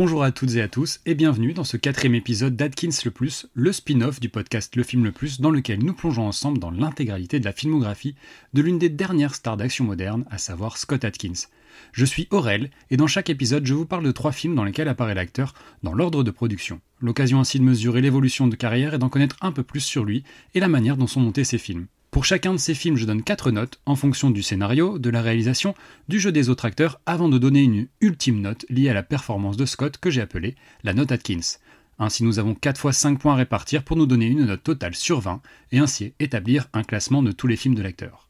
Bonjour à toutes et à tous et bienvenue dans ce quatrième épisode d'Atkins le Plus, le spin-off du podcast Le Film le Plus dans lequel nous plongeons ensemble dans l'intégralité de la filmographie de l'une des dernières stars d'action moderne, à savoir Scott Atkins. Je suis Aurel et dans chaque épisode je vous parle de trois films dans lesquels apparaît l'acteur dans l'ordre de production. L'occasion ainsi de mesurer l'évolution de carrière et d'en connaître un peu plus sur lui et la manière dont sont montés ses films. Pour chacun de ces films, je donne 4 notes en fonction du scénario, de la réalisation, du jeu des autres acteurs, avant de donner une ultime note liée à la performance de Scott que j'ai appelée la note Atkins. Ainsi, nous avons 4 fois 5 points à répartir pour nous donner une note totale sur 20 et ainsi établir un classement de tous les films de l'acteur.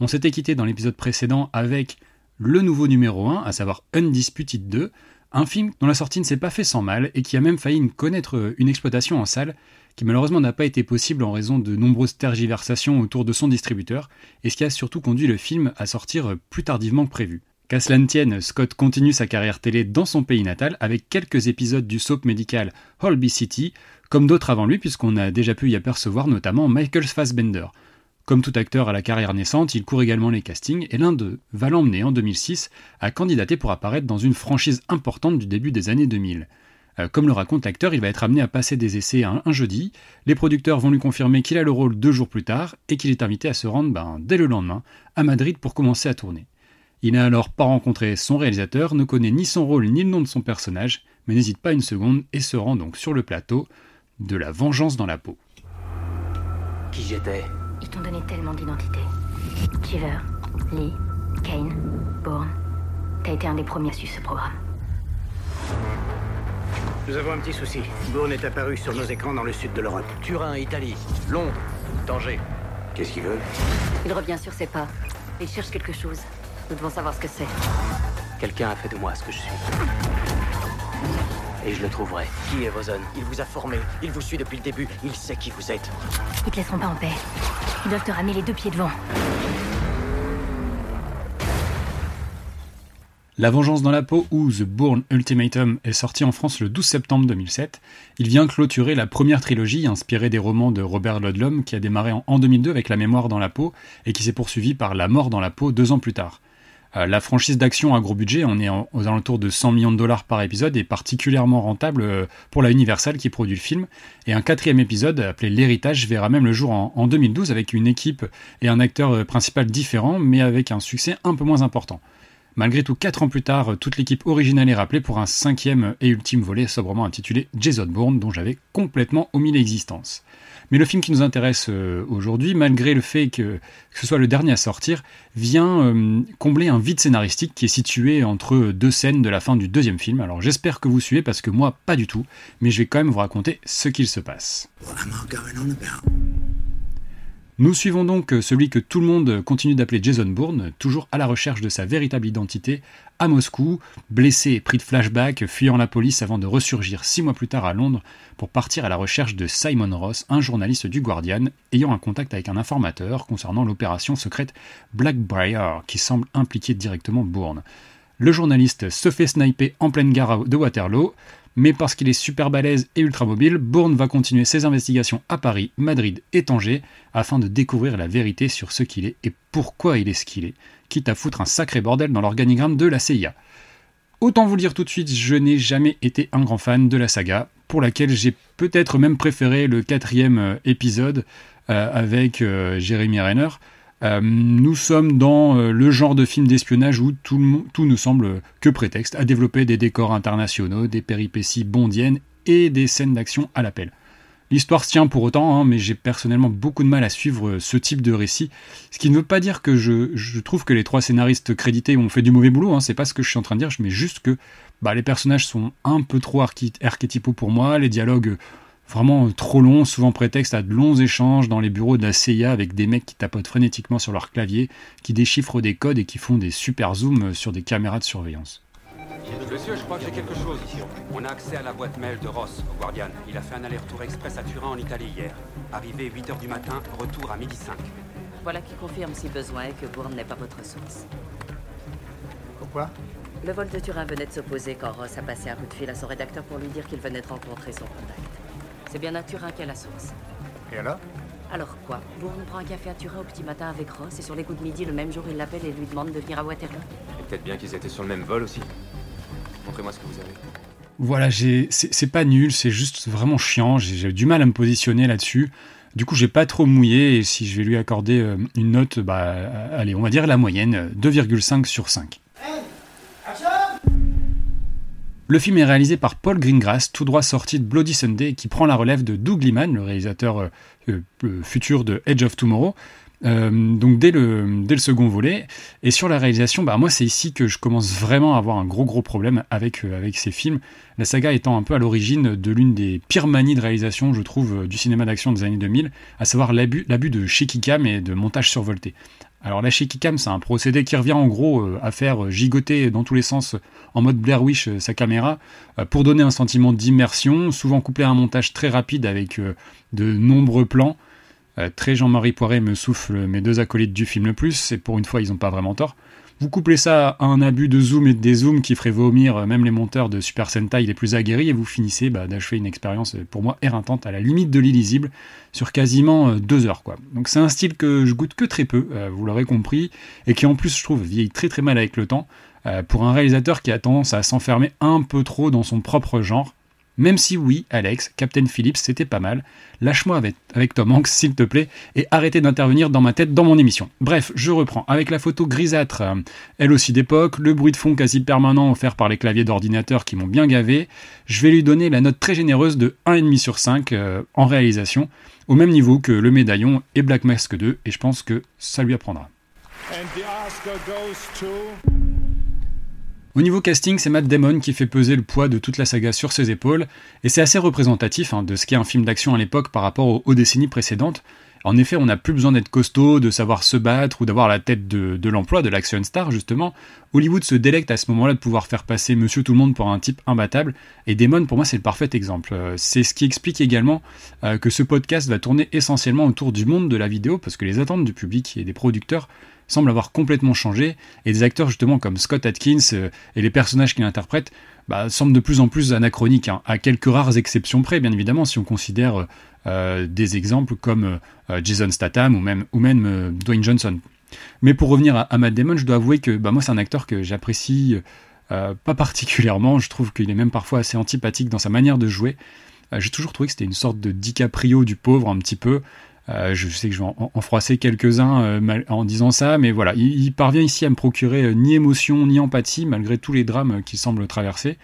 On s'était quitté dans l'épisode précédent avec le nouveau numéro 1, à savoir Undisputed 2, un film dont la sortie ne s'est pas fait sans mal et qui a même failli connaître une exploitation en salle qui malheureusement n'a pas été possible en raison de nombreuses tergiversations autour de son distributeur, et ce qui a surtout conduit le film à sortir plus tardivement que prévu. Qu'à cela ne tienne, Scott continue sa carrière télé dans son pays natal avec quelques épisodes du soap médical Holby City, comme d'autres avant lui puisqu'on a déjà pu y apercevoir notamment Michael Fassbender. Comme tout acteur à la carrière naissante, il court également les castings et l'un d'eux va l'emmener en 2006 à candidater pour apparaître dans une franchise importante du début des années 2000. Euh, comme le raconte l'acteur, il va être amené à passer des essais un, jeudi. Les producteurs vont lui confirmer qu'il a le rôle deux jours plus tard et qu'il est invité à se rendre ben, dès le lendemain à Madrid pour commencer à tourner. Il n'a alors pas rencontré son réalisateur, ne connaît ni son rôle ni le nom de son personnage, mais n'hésite pas une seconde et se rend donc sur le plateau de La Vengeance dans la peau. Qui j'étais? Ils t'ont donné tellement d'identités. Lee, Kane, Bourne. T'as été un des premiers à suivre ce programme. Nous avons un petit souci. Bourne est apparu sur nos écrans dans le sud de l'Europe. Turin, Italie, Londres, Tanger. Qu'est-ce qu'il veut? Il revient sur ses pas. Il cherche quelque chose. Nous devons savoir ce que c'est. Quelqu'un a fait de moi ce que je suis. Et je le trouverai. Qui est Rosen? Il vous a formé, il vous suit depuis le début, il sait qui vous êtes. Ils te laisseront pas en paix. Ils doivent te ramener les deux pieds devant. La Vengeance dans la peau ou The Bourne Ultimatum est sorti en France le 12 septembre 2007. Il vient clôturer la première trilogie inspirée des romans de Robert Ludlum qui a démarré en 2002 avec La mémoire dans la peau et qui s'est poursuivi par La mort dans la peau deux ans plus tard. Euh, la franchise d'action à gros budget, on est aux alentours de 100 millions de dollars par épisode, est particulièrement rentable euh, pour la Universal qui produit le film. Et un quatrième épisode, appelé L'héritage, verra même le jour en, en 2012 avec une équipe et un acteur euh, principal différent, mais avec un succès un peu moins important. Malgré tout, quatre ans plus tard, toute l'équipe originale est rappelée pour un cinquième et ultime volet sobrement intitulé Jason Bourne, dont j'avais complètement omis l'existence. Mais le film qui nous intéresse euh, aujourd'hui, malgré le fait que, ce soit le dernier à sortir, vient euh, combler un vide scénaristique qui est situé entre deux scènes de la fin du deuxième film. Alors j'espère que vous suivez parce que moi pas du tout, mais je vais quand même vous raconter ce qu'il se passe. Nous suivons donc celui que tout le monde continue d'appeler Jason Bourne, toujours à la recherche de sa véritable identité, à Moscou, blessé pris de flashback, fuyant la police avant de ressurgir six mois plus tard à Londres pour partir à la recherche de Simon Ross, un journaliste du Guardian, ayant un contact avec un informateur concernant l'opération secrète Blackbriar qui semble impliquer directement Bourne. Le journaliste se fait sniper en pleine gare de Waterloo, mais parce qu'il est super balèze et ultra mobile, Bourne va continuer ses investigations à Paris, Madrid et Tanger afin de découvrir la vérité sur ce qu'il est et pourquoi il est ce qu'il est, quitte à foutre un sacré bordel dans l'organigramme de la CIA. Autant vous le dire tout de suite, je n'ai jamais été un grand fan de la saga, pour laquelle j'ai peut-être même préféré le quatrième euh, épisode euh, avec euh, Jeremy Renner, euh, nous sommes dans euh, le genre de film d'espionnage où tout, tout ne semble que prétexte à développer des décors internationaux, des péripéties bondiennes et des scènes d'action à l'appel. L'histoire se tient pour autant, hein, mais j'ai personnellement beaucoup de mal à suivre ce type de récit. Ce qui ne veut pas dire que je, trouve que les trois scénaristes crédités ont fait du mauvais boulot, hein, c'est pas ce que je suis en train de dire, mais juste que bah, les personnages sont un peu trop archétypaux pour moi, les dialogues vraiment euh, trop long, souvent prétexte à de longs échanges dans les bureaux de la CIA avec des mecs qui tapotent frénétiquement sur leur clavier, qui déchiffrent des codes et qui font des super zooms euh, sur des caméras de surveillance. Monsieur, je crois que j'ai quelque chose. On a accès à la boîte mail de Ross, au Guardian. Il a fait un aller-retour express à Turin en Italie hier. Arrivé 8h du matin, retour à midi 5. Voilà qui confirme si besoin est que Bourne n'est pas votre source. Pourquoi? Le vol de Turin venait de s'opposer quand Ross a passé un coup de fil à son rédacteur pour lui dire qu'il venait de rencontrer son contact. C'est bien à Turin qu'est la source. Et alors Alors quoi Bourne prend un café à Turin au petit matin avec Ross et sur les coups de midi, le même jour, il l'appelle et lui demande de venir à Waterloo. Et peut-être bien qu'ils étaient sur le même vol aussi. Montrez-moi ce que vous avez. voilà, c'est pas nul, c'est juste vraiment chiant. J'ai du mal à me positionner là-dessus. Du coup, j'ai pas trop mouillé et si je vais lui accorder euh, une note, bah, allez, on va dire la moyenne, 2,5 sur 5. Le film est réalisé par Paul Greengrass, tout droit sorti de Bloody Sunday, qui prend la relève de Doug Liman, le réalisateur euh, euh, futur de Edge of Tomorrow, euh, donc dès le, second volet. Et sur la réalisation, bah moi c'est ici que je commence vraiment à avoir un gros gros problème avec, euh, ces films. La saga étant un peu à l'origine de l'une des pires manies de réalisation, je trouve, euh, du cinéma d'action des années 2000, à savoir l'abus de shaky cam et de montage survolté. Alors la shaky cam, c'est un procédé qui revient en gros à faire gigoter dans tous les sens en mode Blair Witch sa caméra pour donner un sentiment d'immersion, souvent couplé à un montage très rapide avec de nombreux plans. Euh, très Jean-Marie Poiré me souffle mes deux acolytes du film le plus, et pour une fois ils n'ont pas vraiment tort. Vous couplez ça à un abus de zoom et de dézoom qui ferait vomir euh, même les monteurs de Super Sentai les plus aguerris, et vous finissez bah, d'achever une expérience euh, pour moi éreintante à la limite de l'illisible sur quasiment deux heures. Quoi. Donc c'est un style que je goûte que très peu, vous l'aurez compris, et qui en plus je trouve vieillit très très mal avec le temps, pour un réalisateur qui a tendance à s'enfermer un peu trop dans son propre genre. Même si oui, Alex, Captain Phillips, c'était pas mal. Lâche-moi avec, Tom Hanks, s'il te plaît, et arrêtez d'intervenir dans ma tête dans mon émission. Bref, je reprends. Avec la photo grisâtre, euh, elle aussi d'époque, le bruit de fond quasi permanent offert par les claviers d'ordinateur qui m'ont bien gavé, je vais lui donner la note très généreuse de 1,5 sur 5 euh, en réalisation, au même niveau que Le Médaillon et Black Mask 2, et je pense que ça lui apprendra. Au niveau casting, c'est Matt Damon qui fait peser le poids de toute la saga sur ses épaules, et c'est assez représentatif hein, de ce qu'est un film d'action à l'époque par rapport aux, décennies précédentes. En effet, on n'a plus besoin d'être costaud, de savoir se battre ou d'avoir la tête de, l'emploi, de l'action star justement. Hollywood se délecte à ce moment-là de pouvoir faire passer Monsieur Tout le Monde pour un type imbattable, et Damon pour moi c'est le parfait exemple. Euh, c'est ce qui explique également euh, que ce podcast va tourner essentiellement autour du monde de la vidéo, parce que les attentes du public et des producteurs semble avoir complètement changé, et des acteurs justement comme Scott Atkins euh, et les personnages qu'il interprète bah, semblent de plus en plus anachroniques, hein, à quelques rares exceptions près, bien évidemment, si on considère euh, des exemples comme euh, Jason Statham ou même, ou même Dwayne Johnson. Mais pour revenir à, Matt Damon, je dois avouer que bah, moi c'est un acteur que j'apprécie pas particulièrement, je trouve qu'il est même parfois assez antipathique dans sa manière de jouer. J'ai toujours trouvé que c'était une sorte de DiCaprio du pauvre un petit peu, euh, je sais que je vais en, froisser quelques-uns euh, en disant ça, mais voilà, il, parvient ici à me procurer euh, ni émotion ni empathie malgré tous les drames qu'il semble traverser.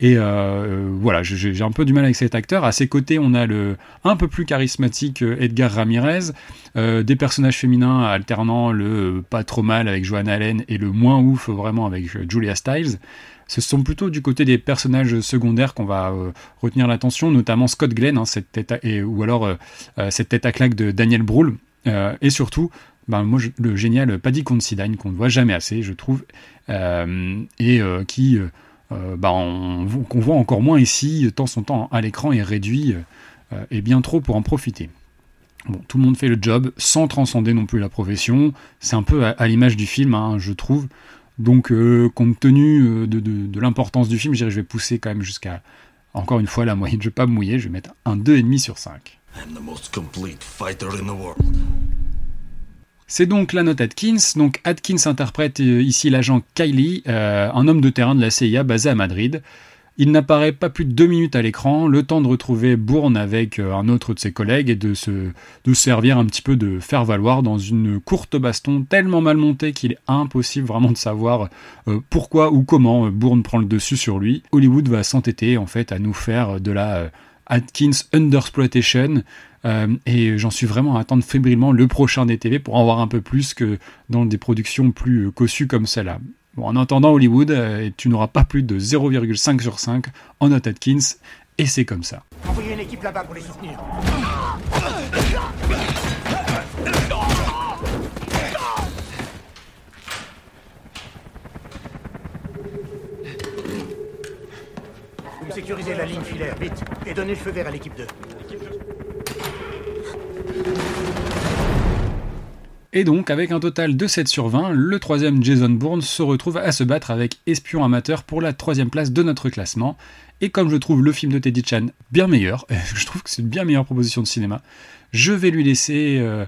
Et voilà, j'ai un peu du mal avec cet acteur. À ses côtés, on a le un peu plus charismatique Edgar Ramirez, des personnages féminins alternant le pas trop mal avec Joanne Allen et le moins ouf vraiment avec Julia Stiles. Ce sont plutôt du côté des personnages secondaires qu'on va euh, retenir l'attention, notamment Scott Glenn, hein, cette tête et, ou alors euh, euh, cette tête à claque de Daniel Brühl, et surtout ben, moi, le génial Paddy Considine qu'on ne voit jamais assez, je trouve, et qui ben, qu'on voit encore moins ici, tant son temps à l'écran est réduit et bien trop pour en profiter. Bon, tout le monde fait le job sans transcender non plus la profession. C'est un peu à, l'image du film, hein, je trouve. Donc, euh, compte tenu euh, de, l'importance du film, je vais pousser quand même jusqu'à, encore une fois, la moyenne. Je vais pas me mouiller, je vais mettre un 2,5 sur 5. C'est donc la note Atkins. Donc Atkins interprète euh, ici l'agent Kylie, un homme de terrain de la CIA basé à Madrid. Il n'apparaît pas plus de deux minutes à l'écran, le temps de retrouver Bourne avec euh, un autre de ses collègues et de se servir un petit peu de faire valoir dans une courte baston tellement mal montée qu'il est impossible vraiment de savoir euh, pourquoi ou comment euh, Bourne prend le dessus sur lui. Hollywood va s'entêter en fait à nous faire de la Atkins Undersploitation. et j'en suis vraiment à attendre fébrilement le prochain des TV pour en voir un peu plus que dans des productions plus cossues comme celle-là en attendant Hollywood, euh, tu n'auras pas plus de 0,5 sur 5 en note Atkins, et c'est comme ça. Sécurisez la ligne filaire, vite, et donnez le feu vert à l'équipe 2. Et donc, avec un total de 7 sur 20, le troisième Jason Bourne se retrouve à se battre avec Espion Amateur pour la troisième place de notre classement. Et comme je trouve le film de Teddy Chan bien meilleur, je trouve que c'est une bien meilleure proposition de cinéma, je vais lui laisser euh,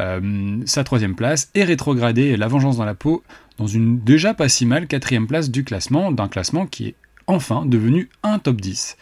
euh, sa troisième place et rétrograder La Vengeance dans la peau dans une déjà pas si mal quatrième place du classement, d'un classement qui est enfin devenu un top 10.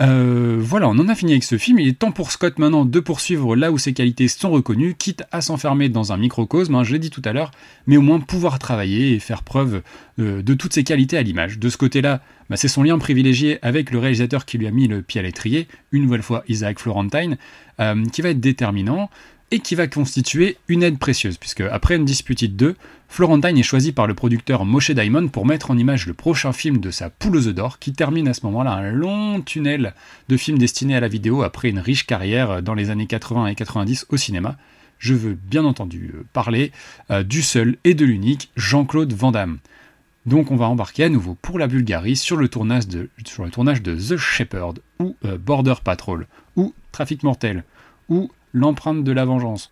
Euh, voilà, on en a fini avec ce film. Il est temps pour Scott maintenant de poursuivre là où ses qualités sont reconnues, quitte à s'enfermer dans un microcosme, hein, je l'ai dit tout à l'heure, mais au moins pouvoir travailler et faire preuve euh, de toutes ses qualités à l'image. De ce côté-là, bah, c'est son lien privilégié avec le réalisateur qui lui a mis le pied à l'étrier, une nouvelle fois Isaac Florentine, euh, qui va être déterminant et qui va constituer une aide précieuse, puisque après une dispute 2, Florentine est choisi par le producteur Moshe Diamond pour mettre en image le prochain film de sa poule aux œufs d'or, qui termine à ce moment-là un long tunnel de films destinés à la vidéo après une riche carrière dans les années 80 et 90 au cinéma. Je veux bien entendu euh, parler euh, du seul et de l'unique Jean-Claude Van Damme. Donc on va embarquer à nouveau pour la Bulgarie sur le tournage de, sur le tournage de The Shepherd, ou euh, Border Patrol, ou Trafic Mortel, ou L'empreinte de la vengeance.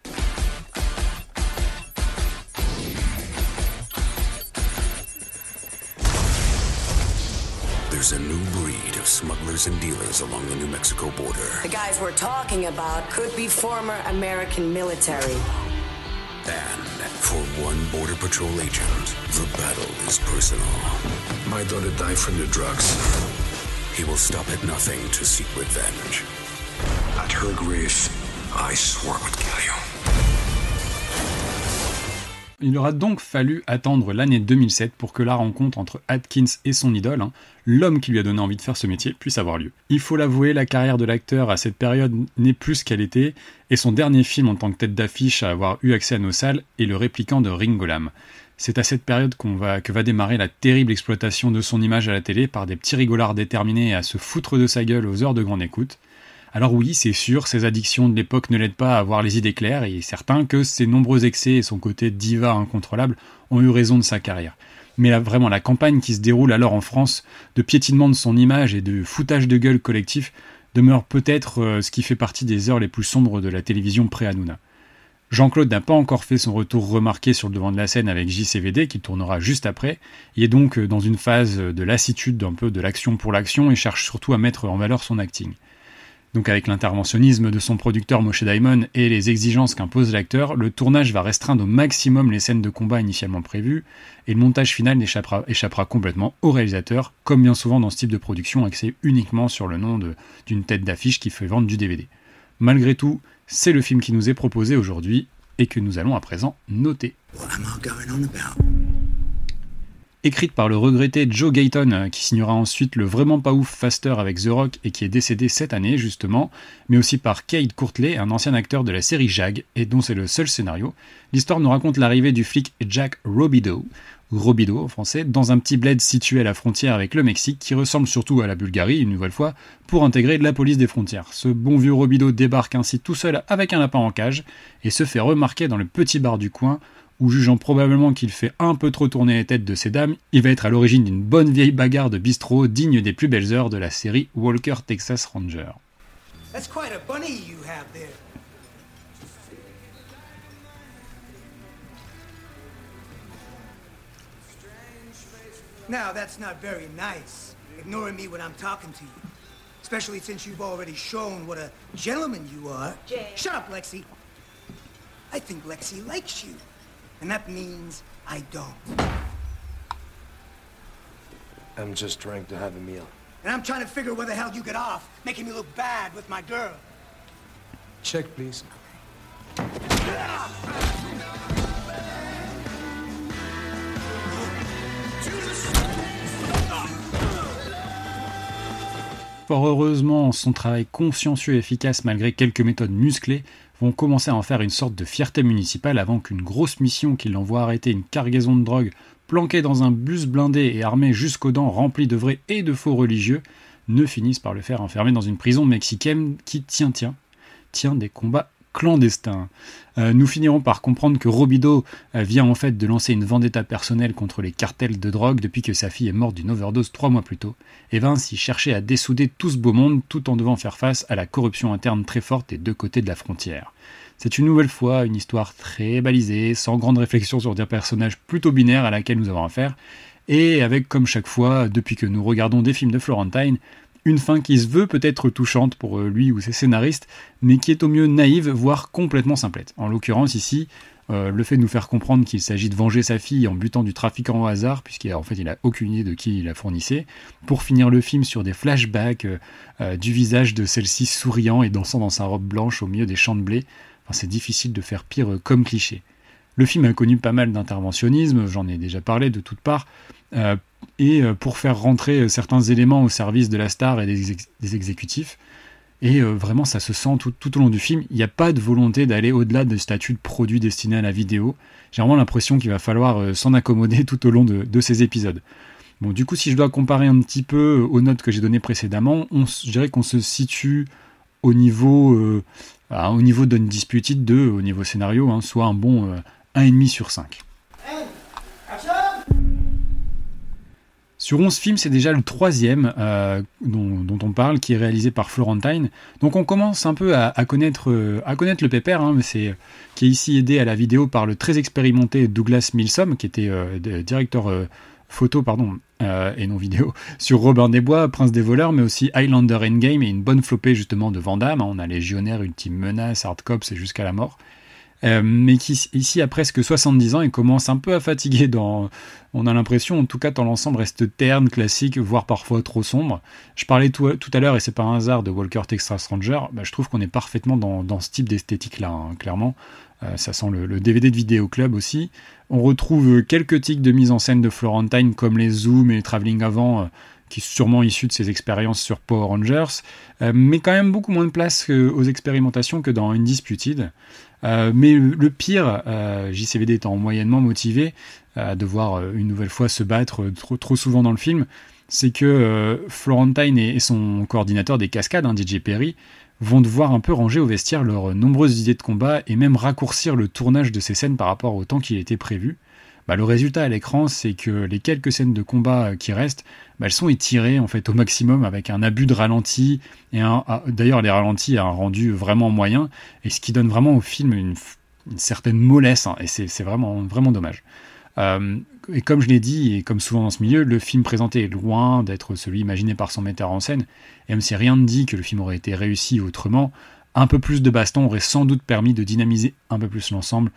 There's a new breed of smugglers and dealers along the New Mexico border. The guys we're talking about could be former American military. And for one Border Patrol agent, the battle is personal. My daughter died from the drugs. He will stop at nothing to seek revenge. At her grave, Il aura donc fallu attendre l'année 2007 pour que la rencontre entre Atkins et son idole, hein, l'homme qui lui a donné envie de faire ce métier, puisse avoir lieu. Il faut l'avouer, la carrière de l'acteur à cette période n'est plus qu'elle était, et son dernier film en tant que tête d'affiche à avoir eu accès à nos salles est le répliquant de Ringo Lam. C'est à cette période va, que va démarrer la terrible exploitation de son image à la télé par des petits rigolards déterminés à se foutre de sa gueule aux heures de grande écoute. Alors oui, c'est sûr, ses addictions de l'époque ne l'aident pas à avoir les idées claires, et certain que ses nombreux excès et son côté diva incontrôlable ont eu raison de sa carrière. Mais vraiment, la campagne qui se déroule alors en France de piétinement de son image et de foutage de gueule collectif demeure peut-être euh, ce qui fait partie des heures les plus sombres de la télévision pré-Hanouna. Jean-Claude n'a pas encore fait son retour remarqué sur le devant de la scène avec JCVD, qui tournera juste après. Il est donc euh, dans une phase de lassitude d'un peu de l'action pour l'action et cherche surtout à mettre en valeur son acting. Donc avec l'interventionnisme de son producteur Moshe Daimon et les exigences qu'impose l'acteur, le tournage va restreindre au maximum les scènes de combat initialement prévues, et le montage final échappera, échappera complètement au réalisateur, comme bien souvent dans ce type de production axé uniquement sur le nom d'une tête d'affiche qui fait vendre du DVD. Malgré tout, c'est le film qui nous est proposé aujourd'hui et que nous allons à présent noter écrite par le regretté Joe Gayton, euh, qui signera ensuite le vraiment pas ouf Faster avec The Rock et qui est décédé cette année justement, mais aussi par Cade Courtley, un ancien acteur de la série Jag, et dont c'est le seul scénario. L'histoire nous raconte l'arrivée du flic Jack Robido, Robido en français, dans un petit bled situé à la frontière avec le Mexique, qui ressemble surtout à la Bulgarie, une nouvelle fois, pour intégrer la police des frontières. Ce bon vieux Robido débarque ainsi tout seul avec un lapin en cage, et se fait remarquer dans le petit bar du coin, ou jugeant probablement qu'il fait un peu trop tourner les têtes de ces dames, il va être à l'origine d'une bonne vieille bagarre de bistrot digne des plus belles heures de la série Walker Texas Ranger. That's quite a bunny you have there. Now, that's not very nice, ignoring me when I'm talking to you. Especially since you've already shown what a gentleman you are. Shut up, Lexi. I think Lexi likes you. And that means I don't. I'm just trying to have a meal. And I'm trying to figure where the hell you get off, making me look bad with my girl. Check, please. Fort heureusement, son travail consciencieux et efficace malgré quelques méthodes musclées vont commencer à en faire une sorte de fierté municipale avant qu'une grosse mission qui l'envoie arrêter une cargaison de drogue planquée dans un bus blindé et armé jusqu'aux dents rempli de vrais et de faux religieux ne finisse par le faire enfermer dans une prison mexicaine qui tient tient tient des combats clandestin. Euh, nous finirons par comprendre que Robido euh, vient en fait de lancer une vendetta personnelle contre les cartels de drogue depuis que sa fille est morte d'une overdose trois mois plus tôt, et va ainsi chercher à dessouder tout ce beau monde tout en devant faire face à la corruption interne très forte des deux côtés de la frontière. C'est une nouvelle fois une histoire très balisée, sans grande réflexion sur des personnages plutôt binaires à laquelle nous avons affaire, et avec comme chaque fois, depuis que nous regardons des films de Florentine, Une fin qui se veut peut-être touchante pour lui ou ses scénaristes, mais qui est au mieux naïve, voire complètement simplette. En l'occurrence ici, le fait de nous faire comprendre qu'il s'agit de venger sa fille en butant du trafiquant au hasard, puisqu'en fait il a aucune idée de qui il la fournissait, pour finir le film sur des flashbacks du visage de celle-ci souriant et dansant dans sa robe blanche au milieu des champs de blé. C'est difficile de faire pire comme cliché. Le film a connu pas mal d'interventionnisme, j'en ai déjà parlé de toutes parts, euh, et euh, pour faire rentrer euh, certains éléments au service de la star et des, exécutifs. Et vraiment, ça se sent tout, au long du film. Il n'y a pas de volonté d'aller au-delà de statut de produit destiné à la vidéo. J'ai vraiment l'impression qu'il va falloir s'en accommoder tout au long de, ces épisodes. Bon, du coup, si je dois comparer un petit peu aux notes que j'ai données précédemment, on, je dirais qu'on se situe au niveau, au niveau d'Undisputed 2, au niveau scénario, hein, soit un bon 1,5 sur 5. Sur 11 films, c'est déjà le troisième euh, dont, on parle, qui est réalisé par Florentine. Donc on commence un peu à, connaître, euh, connaître le pépère, hein, qui est ici aidé à la vidéo par le très expérimenté Douglas Milsom, qui était euh, directeur photo pardon, et non vidéo, sur Robin des Bois, Prince des voleurs, mais aussi Highlander Endgame et une bonne flopée justement de Vandame. On a Légionnaire, Ultime Menace, Hard Cops et Jusqu'à la mort. Euh, mais qui ici a presque 70 ans et commence un peu à fatiguer dans... On a l'impression, en tout cas dans l'ensemble, reste terne, classique, voire parfois trop sombre. Je parlais tout, tout à l'heure, et c'est pas un hasard, de Walker Texas Stranger, bah, je trouve qu'on est parfaitement dans, dans ce type d'esthétique-là, hein, clairement. Euh, ça sent le, DVD de Vidéo Club aussi. On retrouve quelques tics de mise en scène de Florentine, comme les zooms et les travelling avant, euh, qui sont sûrement issus de ses expériences sur Power Rangers, mais quand même beaucoup moins de place aux expérimentations que dans Undisputed. Euh, mais le pire, euh, JCVD étant moyennement motivé euh, de voir une nouvelle fois se battre trop, trop souvent dans le film, c'est que Florentine et, son coordinateur des cascades, hein, DJ Perry, vont devoir un peu ranger au vestiaire leurs nombreuses idées de combat et même raccourcir le tournage de ces scènes par rapport au temps qui était prévu. Bah, le résultat à l'écran, c'est que les quelques scènes de combat qui restent, bah, elles sont étirées en fait au maximum avec un abus de ralenti et ah, d'ailleurs les ralentis a un rendu vraiment moyen et ce qui donne vraiment au film une, certaine mollesse hein, et c'est vraiment vraiment dommage. Euh, et comme je l'ai dit, et comme souvent dans ce milieu, le film présenté est loin d'être celui imaginé par son metteur en scène, et même si rien ne dit que le film aurait été réussi autrement, un peu plus de baston aurait sans doute permis de dynamiser un peu plus l'ensemble,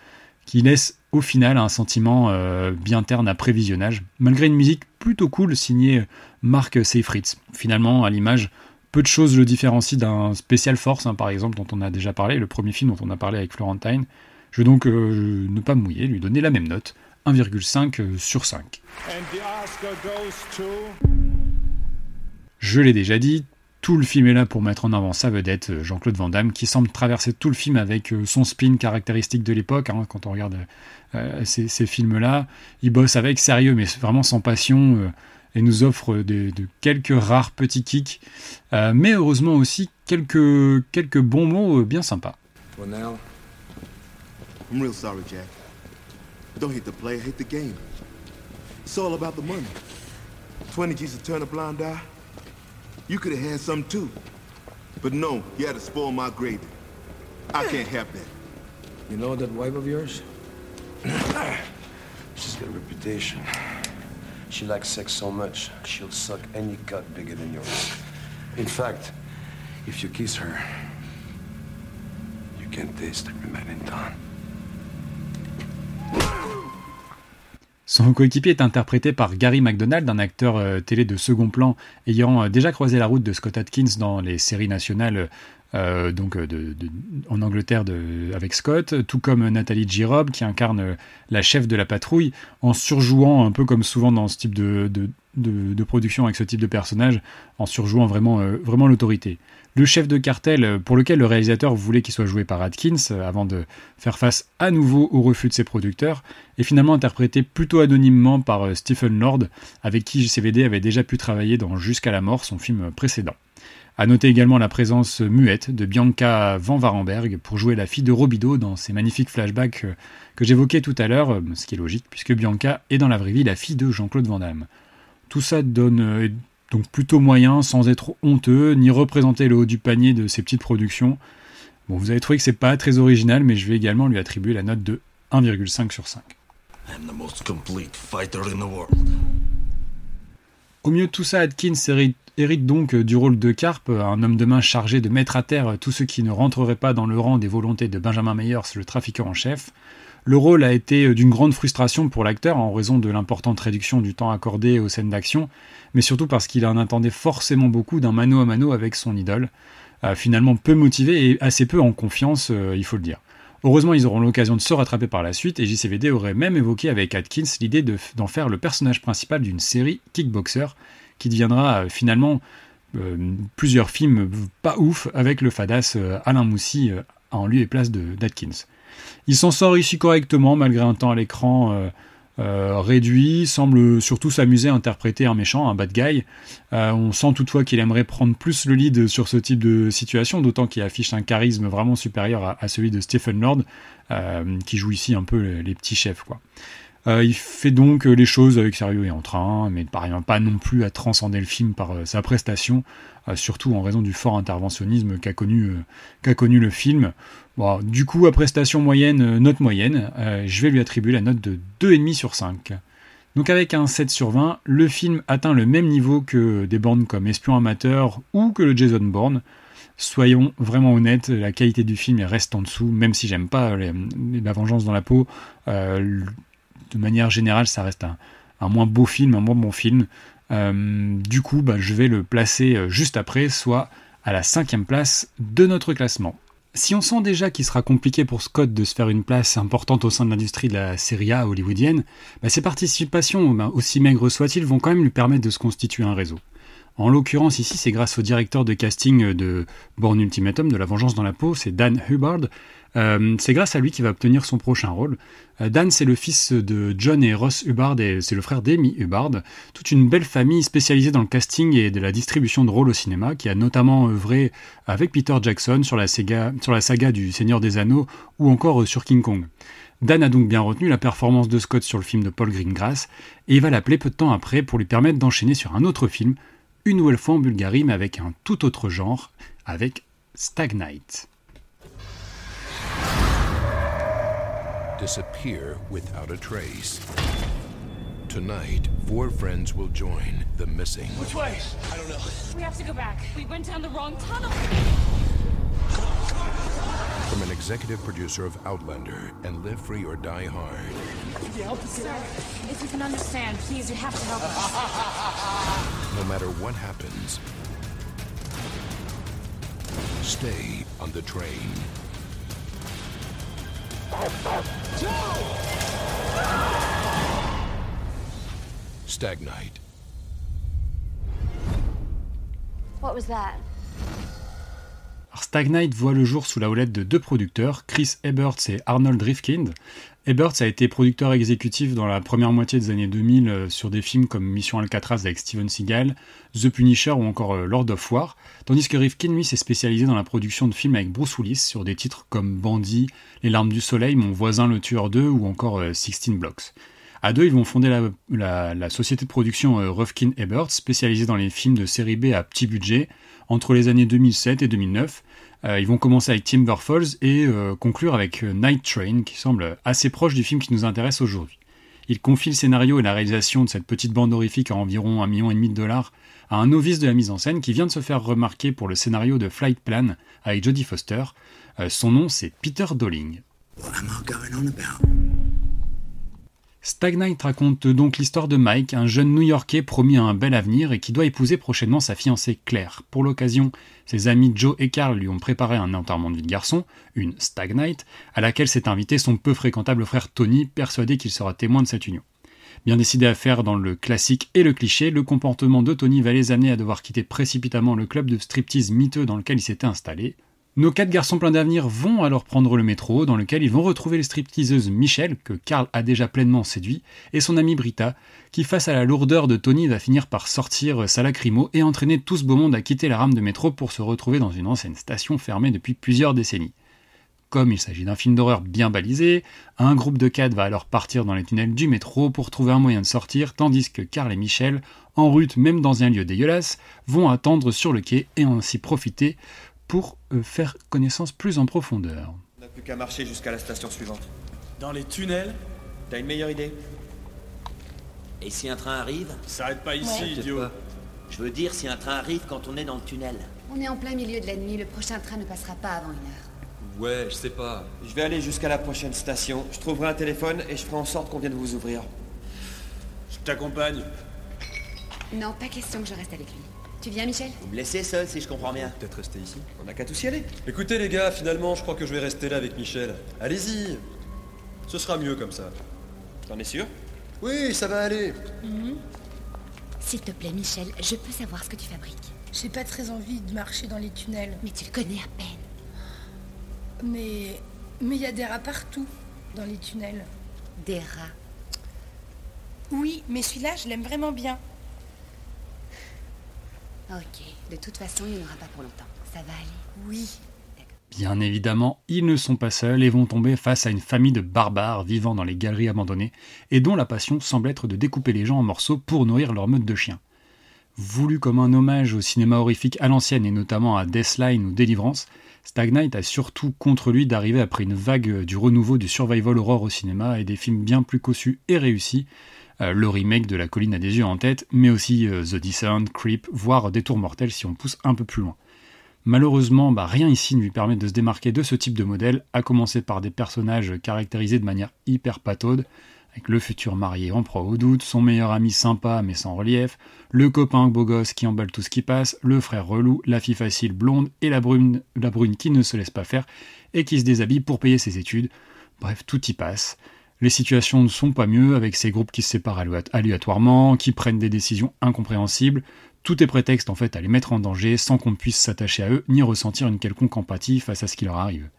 qui laisse au final un sentiment euh, bien terne à prévisionnage, malgré une musique plutôt cool signée Marc Seyfritz. Finalement, à l'image, peu de choses le différencient d'un Special Force, hein, par exemple, dont on a déjà parlé, le premier film dont on a parlé avec Florentine. Je vais donc euh, ne pas mouiller, lui donner la même note, 1,5 euh, sur 5. Je l'ai déjà dit, tout le film est là pour mettre en avant sa vedette, euh, Jean-Claude Van Damme, qui semble traverser tout le film avec euh, son spin caractéristique de l'époque. Hein, quand on regarde euh, ces, films-là, il bosse avec sérieux, mais vraiment sans passion, et nous offre de, quelques rares petits kicks, mais heureusement aussi quelques, quelques bons mots bien sympas. Well now, I'm real sorry, Jack. Don't hate the play, hate the game. It's all about the money. 20 G's to turn a blind eye. You could have had some too. But no, you had to spoil my gravy. I can't have that. You know that wife of yours? She's got a reputation. She likes sex so much, she'll suck any gut bigger than yours. In fact, if you kiss her, you can taste every man in town. Son coéquipier est interprété par Gary McDonald, un acteur euh, télé de second plan ayant euh, déjà croisé la route de Scott Atkins dans les séries nationales euh, donc en Angleterre avec Scott, tout comme Nathalie Girob qui incarne la chef de la patrouille en surjouant un peu comme souvent dans ce type de, production avec ce type de personnage, en surjouant vraiment, vraiment l'autorité. Le chef de cartel, euh, pour lequel le réalisateur voulait qu'il soit joué par Atkins, euh, avant de faire face à nouveau au refus de ses producteurs, est finalement interprété plutôt anonymement par euh, Stephen Lord, avec qui JCVD avait déjà pu travailler dans Jusqu'à la mort, son film précédent. A noter également la présence muette de Bianca Van Varenberg pour jouer la fille de Robido dans ces magnifiques flashbacks que j'évoquais tout à l'heure, ce qui est logique puisque Bianca est dans la vraie vie la fille de Jean-Claude Van Damme. Tout ça donne donc plutôt moyen, sans être honteux, ni représenter le haut du panier de ces petites productions. Bon, vous avez trouvé que c'est pas très original, mais je vais également lui attribuer la note de 1,5 sur 5. Au mieux de tout ça, Atkins hérite donc du rôle de Carp, un homme de main chargé de mettre à terre tous ceux qui ne rentreraient pas dans le rang des volontés de Benjamin Meyers, le trafiquant en chef. Le rôle a été d'une grande frustration pour l'acteur en raison de l'importante réduction du temps accordé aux scènes d'action, mais surtout parce qu'il en attendait forcément beaucoup d'un mano à mano avec son idole. Euh, finalement peu motivé et assez peu en confiance, euh, il faut le dire. Heureusement, ils auront l'occasion de se rattraper par la suite, et JCVD aurait même évoqué avec Atkins l'idée d'en faire le personnage principal d'une série Kickboxer, qui deviendra euh, finalement plusieurs films pas ouf avec le fadas Alain Moussy en lieu et place d'Atkins. Il s'en sort ici correctement malgré un temps à l'écran euh, euh, réduit, semble surtout s'amuser à interpréter un méchant, un bad guy. Euh, on sent toutefois qu'il aimerait prendre plus le lead sur ce type de situation, d'autant qu'il affiche un charisme vraiment supérieur à, celui de Stephen Lord, qui joue ici un peu les, petits chefs. Quoi. Il fait donc les choses avec sérieux et en train, mais ne parvient pas non plus à transcender le film par sa prestation, surtout en raison du fort interventionnisme qu'a connu, le film. Du coup, à prestation moyenne, euh, note moyenne, euh, je vais lui attribuer la note de 2,5 sur 5. Donc avec un 7 sur 20, le film atteint le même niveau que des bandes comme Espion amateur ou que le Jason Bourne. Soyons vraiment honnêtes, la qualité du film reste en dessous, même si j'aime pas la vengeance dans la peau. Euh, de manière générale, ça reste un, moins beau film, un moins bon film. du coup, bah, je vais le placer juste après, soit à la cinquième place de notre classement. Si on sent déjà qu'il sera compliqué pour Scott de se faire une place importante au sein de l'industrie de la série A hollywoodienne, bah, ses participations, bah, aussi maigres soient-ils, vont quand même lui permettre de se constituer un réseau. En l'occurrence ici, c'est grâce au directeur de casting de Born Ultimatum, de La Vengeance dans la peau, c'est Dan Hubbard, euh, c'est grâce à lui qu'il va obtenir son prochain rôle. Euh, Dan, c'est le fils de John et Ross Hubbard et c'est le frère d'Amy Hubbard. Toute une belle famille spécialisée dans le casting et de la distribution de rôles au cinéma, qui a notamment œuvré avec Peter Jackson sur la, sur la saga du Seigneur des Anneaux ou encore sur King Kong. Dan a donc bien retenu la performance de Scott sur le film de Paul Greengrass et il va l'appeler peu de temps après pour lui permettre d'enchaîner sur un autre film, une nouvelle fois en Bulgarie mais avec un tout autre genre, avec Stagnite. Disappear without a trace. Tonight, four friends will join the missing. Which way? I don't know. We have to go back. We went down the wrong tunnel. From an executive producer of Outlander and Live Free or Die Hard. Could you help us Sir, if you can understand, please, you have to help us. No matter what happens, stay on the train. Stagnite. What was that? Stagnite voit le jour sous la houlette de deux producteurs, Chris Eberts et Arnold Rifkind, Eberts a été producteur exécutif dans la première moitié des années 2000 euh, sur des films comme Mission Alcatraz avec Steven Seagal, The Punisher ou encore euh, Lord of War, tandis que Rifkin lui s'est spécialisé dans la production de films avec Bruce Willis sur des titres comme Bandit, Les larmes du soleil, Mon voisin le tueur 2 ou encore euh, Sixteen Blocks. À deux, ils vont fonder la, société de production Rufkin Eberts, spécialisée dans les films de série B à petit budget, entre les années 2007 et 2009, euh, ils vont commencer avec Timber Falls et euh, conclure avec euh, Night Train, qui semble assez proche du film qui nous intéresse aujourd'hui. Il confie le scénario et la réalisation de cette petite bande horrifique à environ un million et demi de dollars à un novice de la mise en scène qui vient de se faire remarquer pour le scénario de Flight Plan avec Jodie Foster. son nom c'est Peter Dolling. Stagnite raconte donc l'histoire de Mike, un jeune New-Yorkais promis à un bel avenir et qui doit épouser prochainement sa fiancée Claire. Pour l'occasion, ses amis Joe et Carl lui ont préparé un enterrement de vie de garçon, une Stagnite, à laquelle s'est invité son peu fréquentable frère Tony, persuadé qu'il sera témoin de cette union. Bien décidé à faire dans le classique et le cliché, le comportement de Tony va les amener à devoir quitter précipitamment le club de striptease miteux dans lequel il s'était installé, nos quatre garçons pleins d'avenir vont alors prendre le métro, dans lequel ils vont retrouver les stripteaseuses Michel, que Karl a déjà pleinement séduit, et son amie Brita, qui face à la lourdeur de Tony va finir par sortir sa lacrymo et entraîner tout ce beau monde à quitter la rame de métro pour se retrouver dans une ancienne station fermée depuis plusieurs décennies. Comme il s'agit d'un film d'horreur bien balisé, un groupe de quatre va alors partir dans les tunnels du métro pour trouver un moyen de sortir, tandis que Karl et Michel, en route même dans un lieu dégueulasse, vont attendre sur le quai et ainsi profiter pour euh, faire connaissance plus en profondeur. On n'a plus qu'à marcher jusqu'à la station suivante. Dans les tunnels T'as une meilleure idée? Et si un train arrive? S'arrête pas ici, idiot. Je veux dire si un train arrive quand on est dans le tunnel. On est en plein milieu de la nuit, le prochain train ne passera pas avant une heure. Ouais, je sais pas. Je vais aller jusqu'à la prochaine station. Je trouverai un téléphone et je ferai en sorte qu'on vienne vous ouvrir. Je t'accompagne. Non, pas question que je reste avec lui. Tu viens, Michel Vous me laissez seul si je comprends bien. Peut-être rester ici. On n'a qu'à tous y aller. Écoutez les gars, finalement, je crois que je vais rester là avec Michel. Allez-y. Ce sera mieux comme ça. T'en es sûr? Oui, ça va aller. Mhm. S'il te plaît, Michel, je peux savoir ce que tu fabriques. J'ai pas très envie de marcher dans les tunnels. Mais tu le connais à peine. Mais. Mais il y a des rats partout dans les tunnels. Des rats Oui, mais celui-là, je l'aime vraiment bien. Ok, de toute façon, il n'y en aura pas pour longtemps. Ça va aller Oui. Bien évidemment, ils ne sont pas seuls et vont tomber face à une famille de barbares vivant dans les galeries abandonnées et dont la passion semble être de découper les gens en morceaux pour nourrir leur meute de chiens. Voulu comme un hommage au cinéma horrifique à l'ancienne et notamment à Deathline ou Deliverance, Stag Knight a surtout contre lui d'arriver après une vague du renouveau du survival horror au cinéma et des films bien plus cossus et réussis, le remake de La colline à des yeux en tête, mais aussi euh, The Descent, Creep, voire Des tours mortels si on pousse un peu plus loin. Malheureusement, bah, rien ici ne lui permet de se démarquer de ce type de modèle, à commencer par des personnages caractérisés de manière hyper pataude, avec le futur marié en proie au doute, son meilleur ami sympa mais sans relief, le copain beau gosse qui emballe tout ce qui passe, le frère relou, la fille facile blonde et la brune, la brune qui ne se laisse pas faire et qui se déshabille pour payer ses études. Bref, tout y passe. Les situations ne sont pas mieux avec ces groupes qui se séparent aléatoirement, qui prennent des décisions incompréhensibles, tout est prétexte en fait à les mettre en danger sans qu'on puisse s'attacher à eux ni ressentir une quelconque empathie face à ce qui leur arrive.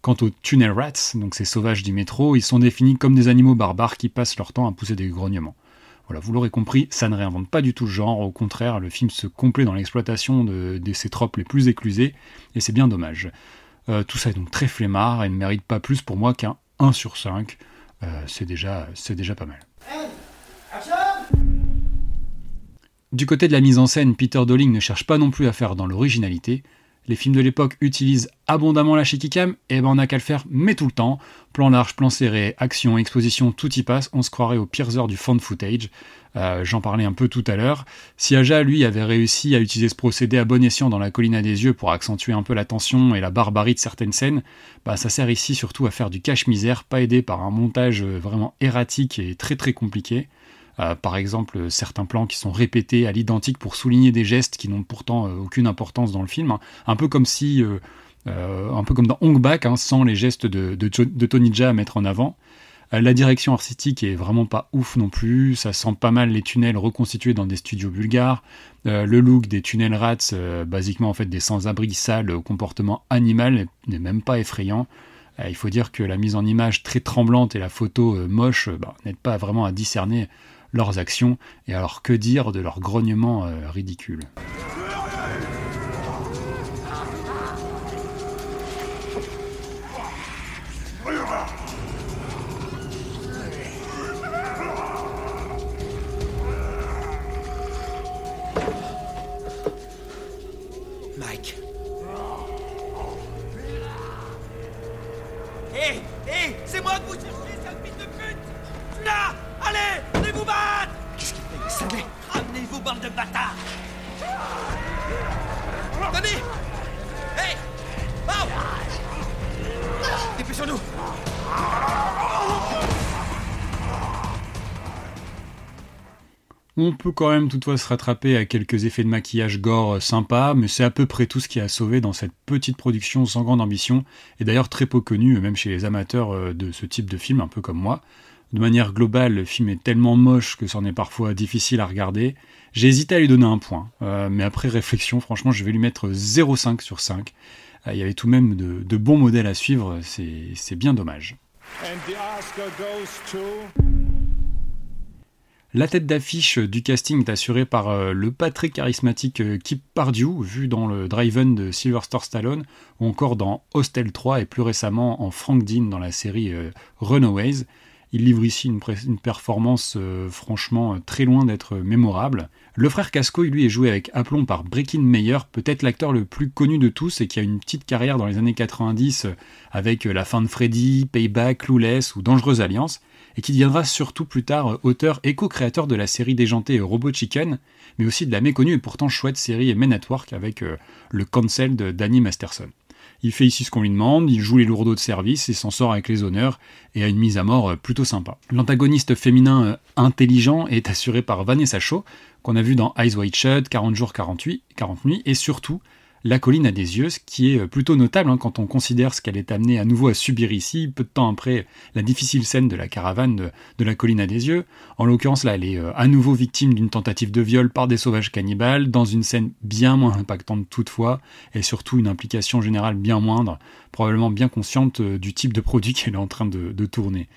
Quant aux tunnel rats, donc ces sauvages du métro, ils sont définis comme des animaux barbares qui passent leur temps à pousser des grognements. Voilà, vous l'aurez compris, ça ne réinvente pas du tout le genre, au contraire, le film se complaît dans l'exploitation de, ces tropes les plus éclusés, et c'est bien dommage. Euh, tout ça est donc très flemmard et ne mérite pas plus pour moi qu'un 1 sur 5. Euh, c'est déjà, déjà pas mal. Du côté de la mise en scène, Peter Dolling ne cherche pas non plus à faire dans l'originalité. Les films de l'époque utilisent abondamment la cam, et ben on n'a qu'à le faire, mais tout le temps. Plan large, plan serré, action, exposition, tout y passe. On se croirait aux pires heures du fan footage. Euh, j'en parlais un peu tout à l'heure. Si Aja, lui, avait réussi à utiliser ce procédé à bon escient dans La colline à des yeux pour accentuer un peu la tension et la barbarie de certaines scènes, bah ça sert ici surtout à faire du cache-misère, pas aidé par un montage vraiment erratique et très très compliqué. Euh, par exemple, certains plans qui sont répétés à l'identique pour souligner des gestes qui n'ont pourtant euh, aucune importance dans le film. Hein. Un peu comme si, euh, un peu comme dans Hong Bak, hein, sans les gestes de, Tony Jaa à mettre en avant. La direction artistique est vraiment pas ouf non plus, ça sent pas mal les tunnels reconstitués dans des studios bulgares, le look des tunnels rats, basiquement en fait des sans-abri sales au comportement animal, n'est même pas effrayant. il faut dire que la mise en image très tremblante et la photo moche bah, n'aident pas vraiment à discerner leurs actions, et alors que dire de leurs grognements euh, ridicules. Mike. Hé Hé C'est moi que vous cherchez, sale fils de pute Là Allez Venez vous battre Qu'est-ce qu'il fait Il Ramenez-vous, bande de hey. Dépêchons-nous. On peut quand même toutefois se rattraper à quelques effets de maquillage gore sympas, mais c'est à peu près tout ce qui a sauvé dans cette petite production sans grande ambition, et d'ailleurs très peu connue, même chez les amateurs euh, de ce type de film, un peu comme moi. De manière globale, le film est tellement moche que c'en est parfois difficile à regarder. J'ai hésité à lui donner un point, euh, mais après réflexion, franchement, je vais lui mettre 0,5 sur 5. Euh, il y avait tout de même de, bons modèles à suivre, c'est bien dommage. La tête d'affiche du casting est assurée par euh, le pas très charismatique Kip Pardue, vu dans le Driven de Star Stallone, ou encore dans Hostel 3 et plus récemment en Frank Dean dans la série Runaways. Il livre ici une, performance euh, franchement très loin d'être mémorable. Le frère Casco, lui, est joué avec aplomb par Breckin Meyer, peut-être l'acteur le plus connu de tous et qui a une petite carrière dans les années 90 avec La fin de Freddy, Payback, Clueless ou Dangereuse Alliance, et qui deviendra surtout plus tard auteur et co-créateur de la série déjantée Robot Chicken, mais aussi de la méconnue et pourtant chouette série Men at avec le cancel de Danny Masterson. Il fait ici ce qu'on lui demande, il joue les lourdeaux de service et s'en sort avec les honneurs et a une mise à mort euh, plutôt sympa. L'antagoniste féminin euh, intelligent est assuré par Vanessa Shaw, qu'on a vu dans Eyes Wide Shut, 40 jours, 48, 40 nuits, et surtout la colline a des yeux, ce qui est euh, plutôt notable hein, quand on considère ce qu'elle est amenée à nouveau à subir ici, peu de temps après la difficile scène de la caravane de, la colline à des yeux. En l'occurrence, là, elle est euh, à nouveau victime d'une tentative de viol par des sauvages cannibales, dans une scène bien moins impactante toutefois, et surtout une implication générale bien moindre, probablement bien consciente euh, du type de produit qu'elle est en train de tourner.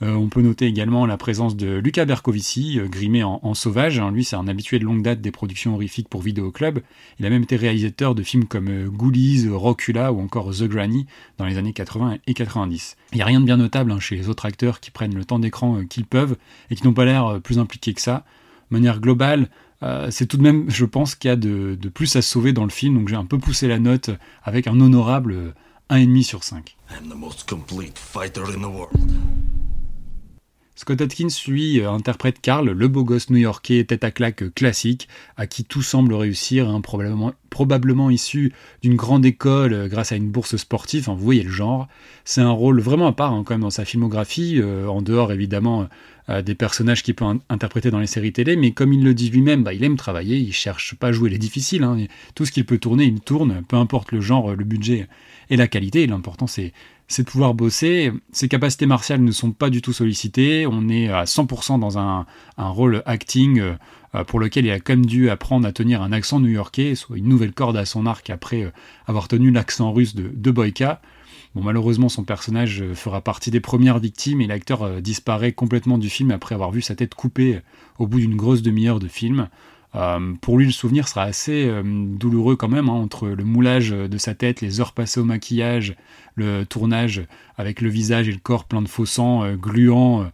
Euh, on peut noter également la présence de Luca Bercovici, euh, grimé en, sauvage. Hein. lui, c'est un habitué de longue date des productions horrifiques pour Vidéo Club. Il a même été réalisateur de films comme euh, Ghoulies, Rockula ou encore The Granny dans les années 80 et 90. Il n'y a rien de bien notable hein, chez les autres acteurs qui prennent le temps d'écran qu'ils peuvent et qui n'ont pas l'air plus impliqués que ça. De manière globale, c'est tout de même, je pense, qu'il y a de, plus à sauver dans le film, donc j'ai un peu poussé la note avec un honorable 1,5 sur 5. Scott Atkins, lui, euh, interprète Carl, le beau gosse new-yorkais tête à claque euh, classique, à qui tout semble réussir, hein, probablement, issu d'une grande école euh, grâce à une bourse sportive, vous voyez le genre. C'est un rôle vraiment à part hein, quand même dans sa filmographie, en dehors évidemment des personnages qu'il peut interpréter dans les séries télé, mais comme il le dit lui-même, bah, il aime travailler, il cherche pas à jouer les difficiles, hein, tout ce qu'il peut tourner, il tourne, peu importe le genre, le budget et la qualité, l'important c'est de pouvoir bosser. Ses capacités martiales ne sont pas du tout sollicitées. On est à 100% dans un, rôle acting euh, pour lequel il a quand même dû apprendre à tenir un accent new-yorkais, soit une nouvelle corde à son arc après euh, avoir tenu l'accent russe de, Boyka. Malheureusement, son personnage euh, fera partie des premières victimes et l'acteur disparaît complètement du film après avoir vu sa tête coupée au bout d'une grosse demi-heure de film. Euh, pour lui, le souvenir sera assez euh, douloureux quand même, hein, entre le moulage de sa tête, les heures passées au maquillage, le tournage avec le visage et le corps plein de faux sang, euh, gluant.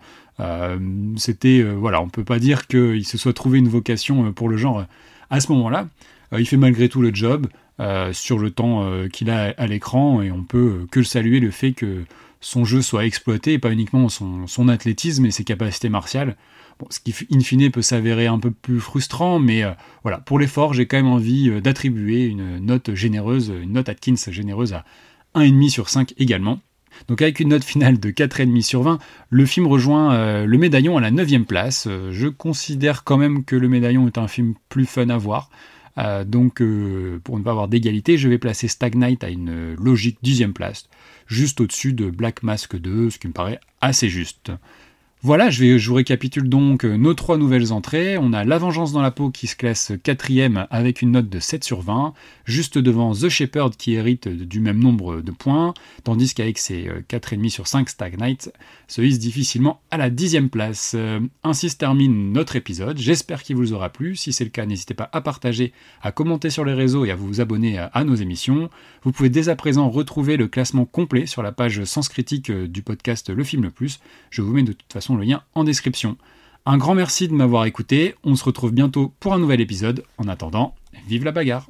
C'était, voilà, on peut pas dire qu'il se soit trouvé une vocation pour le genre à ce moment-là. il fait malgré tout le job sur le temps qu'il a à l'écran et on peut que saluer le fait que son jeu soit exploité, et pas uniquement son athlétisme et ses capacités martiales ce qui, in fine, peut s'avérer un peu plus frustrant, mais euh, voilà, pour l'effort, j'ai quand même envie euh, d'attribuer une note généreuse, une note Atkins généreuse à 1,5 sur 5 également. Donc avec une note finale de 4,5 sur 20, le film rejoint euh, le médaillon à la 9 place. je considère quand même que le médaillon est un film plus fun à voir. donc pour ne pas avoir d'égalité, je vais placer Stag Night à une logique 10 place, juste au-dessus de Black Mask 2, ce qui me paraît assez juste. Voilà, je, vais, vous récapitule donc euh, nos trois nouvelles entrées. On a La Vengeance dans la peau qui se classe quatrième avec une note de 7 sur 20, juste devant The Shepherd qui hérite du même nombre de points, tandis qu'avec ses 4,5 euh, sur 5, Stag Knight se hisse difficilement à la dixième place. Euh, ainsi se termine notre épisode. J'espère qu'il vous aura plu. Si c'est le cas, n'hésitez pas à partager, à commenter sur les réseaux et à vous abonner à, nos émissions. Vous pouvez dès à présent retrouver le classement complet sur la page Sens Critique du podcast Le Film le Plus. Je vous mets de toute le lien en description. Un grand merci de m'avoir écouté, on se retrouve bientôt pour un nouvel épisode. En attendant, vive la bagarre